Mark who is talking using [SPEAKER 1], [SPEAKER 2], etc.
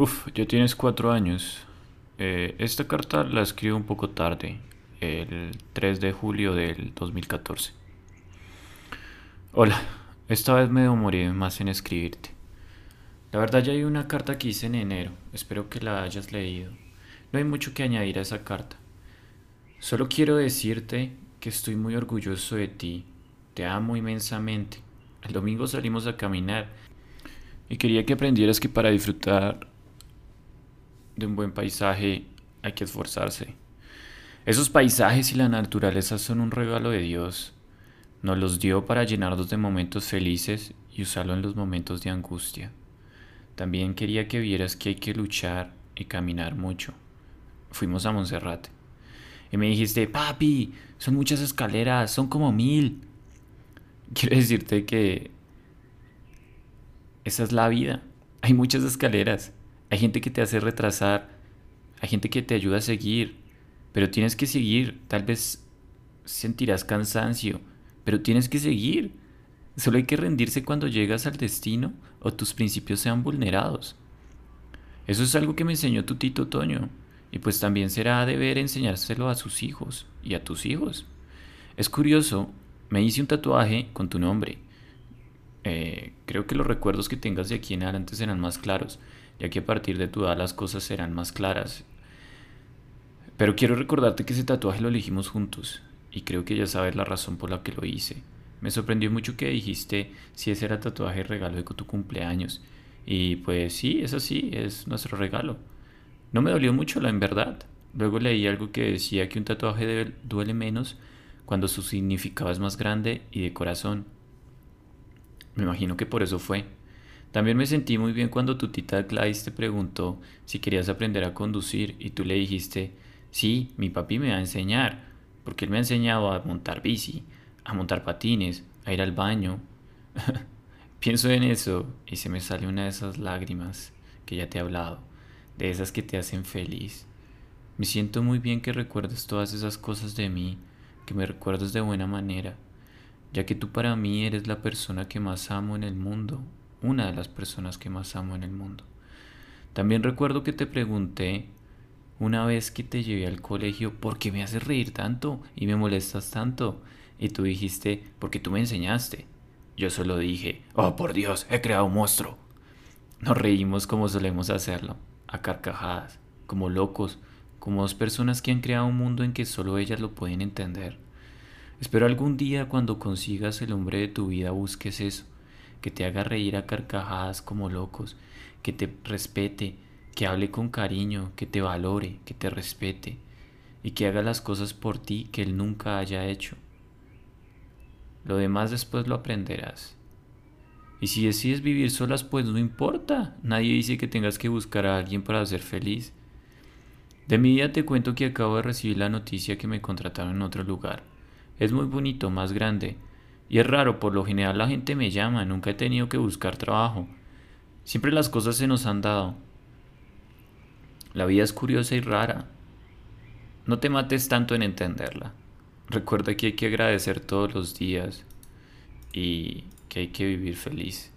[SPEAKER 1] Uf, ya tienes cuatro años. Eh, esta carta la escribo un poco tarde, el 3 de julio del 2014. Hola, esta vez me demoré más en escribirte. La verdad ya hay una carta que hice en enero, espero que la hayas leído. No hay mucho que añadir a esa carta. Solo quiero decirte que estoy muy orgulloso de ti, te amo inmensamente. El domingo salimos a caminar y quería que aprendieras que para disfrutar de un buen paisaje hay que esforzarse. Esos paisajes y la naturaleza son un regalo de Dios. Nos los dio para llenarnos de momentos felices y usarlo en los momentos de angustia. También quería que vieras que hay que luchar y caminar mucho. Fuimos a Monserrate. Y me dijiste, papi, son muchas escaleras, son como mil. Quiero decirte que esa es la vida. Hay muchas escaleras. Hay gente que te hace retrasar. Hay gente que te ayuda a seguir. Pero tienes que seguir. Tal vez sentirás cansancio. Pero tienes que seguir. Solo hay que rendirse cuando llegas al destino o tus principios sean vulnerados. Eso es algo que me enseñó tu tito Toño. Y pues también será deber enseñárselo a sus hijos y a tus hijos. Es curioso, me hice un tatuaje con tu nombre. Eh, creo que los recuerdos que tengas de aquí en adelante serán más claros, ya que a partir de tu edad las cosas serán más claras. Pero quiero recordarte que ese tatuaje lo elegimos juntos, y creo que ya sabes la razón por la que lo hice. Me sorprendió mucho que dijiste si ese era tatuaje regalo de tu cumpleaños. Y pues sí, es así, es nuestro regalo. No me dolió mucho, la en verdad. Luego leí algo que decía que un tatuaje duele menos cuando su significado es más grande y de corazón. Me imagino que por eso fue. También me sentí muy bien cuando tu tita Gladys te preguntó si querías aprender a conducir y tú le dijiste, sí, mi papi me va a enseñar, porque él me ha enseñado a montar bici, a montar patines, a ir al baño. Pienso en eso y se me sale una de esas lágrimas que ya te he hablado de esas que te hacen feliz. Me siento muy bien que recuerdes todas esas cosas de mí, que me recuerdes de buena manera, ya que tú para mí eres la persona que más amo en el mundo, una de las personas que más amo en el mundo. También recuerdo que te pregunté una vez que te llevé al colegio, ¿por qué me haces reír tanto y me molestas tanto? Y tú dijiste, porque tú me enseñaste. Yo solo dije, oh por Dios, he creado un monstruo. Nos reímos como solemos hacerlo a carcajadas, como locos, como dos personas que han creado un mundo en que solo ellas lo pueden entender. Espero algún día cuando consigas el hombre de tu vida busques eso, que te haga reír a carcajadas como locos, que te respete, que hable con cariño, que te valore, que te respete y que haga las cosas por ti que él nunca haya hecho. Lo demás después lo aprenderás. Y si decides vivir solas, pues no importa. Nadie dice que tengas que buscar a alguien para ser feliz. De mi vida te cuento que acabo de recibir la noticia que me contrataron en otro lugar. Es muy bonito, más grande. Y es raro, por lo general la gente me llama, nunca he tenido que buscar trabajo. Siempre las cosas se nos han dado. La vida es curiosa y rara. No te mates tanto en entenderla. Recuerda que hay que agradecer todos los días y que hay que vivir feliz.